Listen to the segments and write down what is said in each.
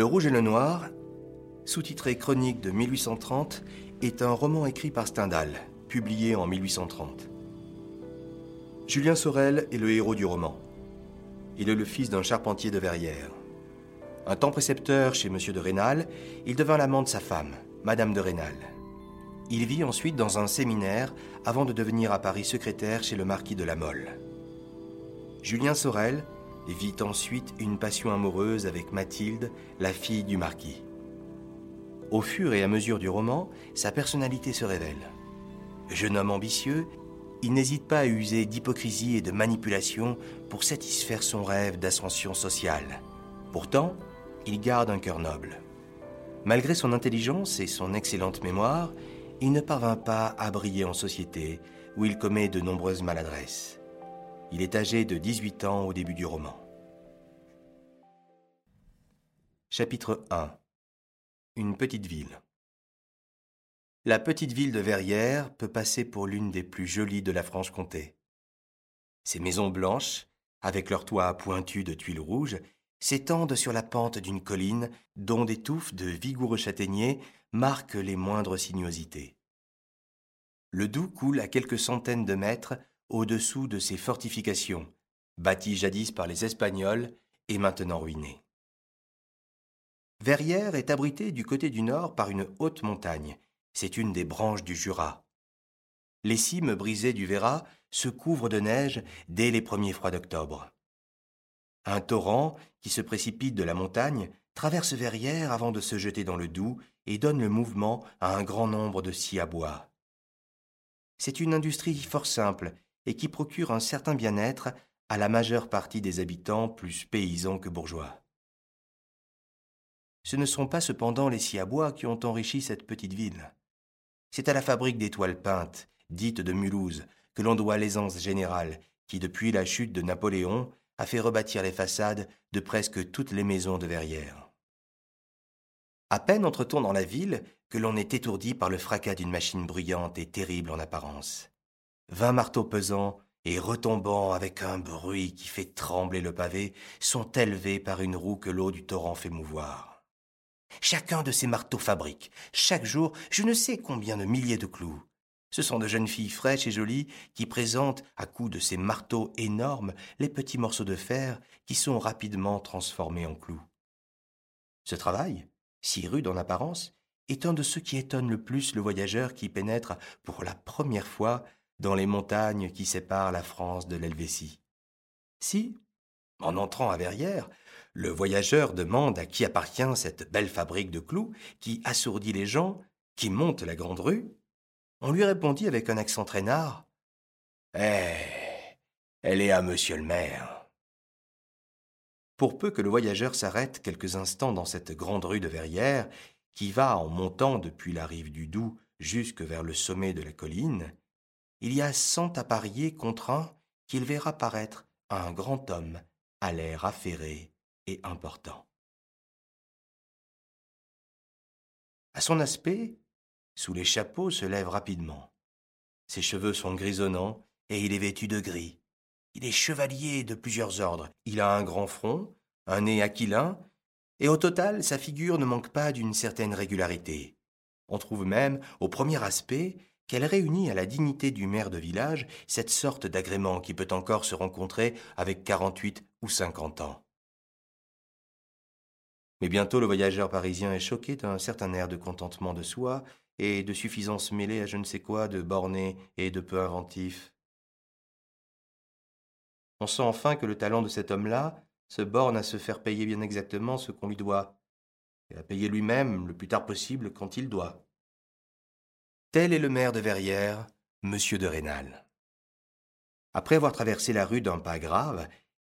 Le Rouge et le Noir, sous-titré Chronique de 1830, est un roman écrit par Stendhal, publié en 1830. Julien Sorel est le héros du roman. Il est le fils d'un charpentier de Verrières. Un temps précepteur chez M. de Rênal, il devint l'amant de sa femme, Madame de Rênal. Il vit ensuite dans un séminaire avant de devenir à Paris secrétaire chez le marquis de la Mole. Julien Sorel vit ensuite une passion amoureuse avec Mathilde, la fille du marquis. Au fur et à mesure du roman, sa personnalité se révèle. Jeune homme ambitieux, il n'hésite pas à user d'hypocrisie et de manipulation pour satisfaire son rêve d'ascension sociale. Pourtant, il garde un cœur noble. Malgré son intelligence et son excellente mémoire, il ne parvint pas à briller en société, où il commet de nombreuses maladresses. Il est âgé de 18 ans au début du roman. Chapitre 1 Une petite ville. La petite ville de Verrières peut passer pour l'une des plus jolies de la Franche-Comté. Ses maisons blanches, avec leurs toits pointus de tuiles rouges, s'étendent sur la pente d'une colline dont des touffes de vigoureux châtaigniers marquent les moindres sinuosités. Le Doubs coule à quelques centaines de mètres au-dessous de ces fortifications, bâties jadis par les Espagnols et maintenant ruinées. Verrières est abritée du côté du nord par une haute montagne. C'est une des branches du Jura. Les cimes brisées du Véra se couvrent de neige dès les premiers froids d'octobre. Un torrent qui se précipite de la montagne traverse Verrières avant de se jeter dans le Doubs et donne le mouvement à un grand nombre de scies à bois. C'est une industrie fort simple et qui procure un certain bien-être à la majeure partie des habitants plus paysans que bourgeois. Ce ne sont pas cependant les scies à bois qui ont enrichi cette petite ville. C'est à la fabrique des toiles peintes, dite de Mulhouse, que l'on doit l'aisance générale, qui, depuis la chute de Napoléon, a fait rebâtir les façades de presque toutes les maisons de Verrières. À peine entre-t-on dans la ville que l'on est étourdi par le fracas d'une machine bruyante et terrible en apparence. Vingt marteaux pesants et retombant avec un bruit qui fait trembler le pavé sont élevés par une roue que l'eau du torrent fait mouvoir. Chacun de ces marteaux fabrique, chaque jour, je ne sais combien de milliers de clous. Ce sont de jeunes filles fraîches et jolies qui présentent, à coups de ces marteaux énormes, les petits morceaux de fer qui sont rapidement transformés en clous. Ce travail, si rude en apparence, est un de ceux qui étonnent le plus le voyageur qui pénètre pour la première fois dans les montagnes qui séparent la France de l'Helvétie. Si, en entrant à Verrières, le voyageur demande à qui appartient cette belle fabrique de clous qui assourdit les gens, qui monte la grande rue. On lui répondit avec un accent traînard Eh, elle est à monsieur le maire. Pour peu que le voyageur s'arrête quelques instants dans cette grande rue de Verrières, qui va en montant depuis la rive du Doubs jusque vers le sommet de la colline, il y a cent à parier contre un qu'il verra paraître un grand homme à l'air affairé important. À son aspect, sous les chapeaux se lève rapidement. Ses cheveux sont grisonnants et il est vêtu de gris. Il est chevalier de plusieurs ordres. Il a un grand front, un nez aquilin, et au total, sa figure ne manque pas d'une certaine régularité. On trouve même, au premier aspect, qu'elle réunit à la dignité du maire de village cette sorte d'agrément qui peut encore se rencontrer avec quarante-huit ou cinquante ans. Mais bientôt le voyageur parisien est choqué d'un certain air de contentement de soi et de suffisance mêlée à je ne sais quoi de borné et de peu inventif. On sent enfin que le talent de cet homme-là se borne à se faire payer bien exactement ce qu'on lui doit, et à payer lui-même le plus tard possible quand il doit. Tel est le maire de Verrières, monsieur de Rênal. Après avoir traversé la rue d'un pas grave,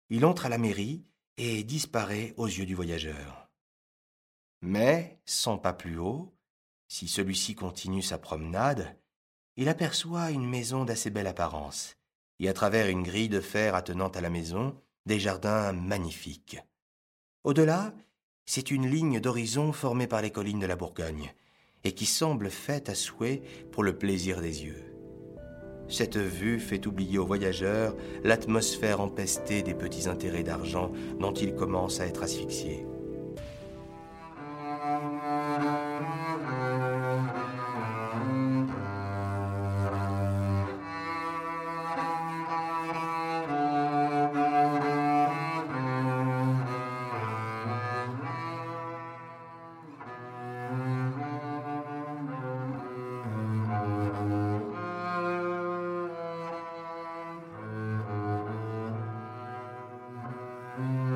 il entre à la mairie et disparaît aux yeux du voyageur. Mais, cent pas plus haut, si celui-ci continue sa promenade, il aperçoit une maison d'assez belle apparence, et à travers une grille de fer attenant à la maison, des jardins magnifiques. Au-delà, c'est une ligne d'horizon formée par les collines de la Bourgogne, et qui semble faite à souhait pour le plaisir des yeux. Cette vue fait oublier aux voyageurs l'atmosphère empestée des petits intérêts d'argent dont il commence à être asphyxié. Mm-hmm.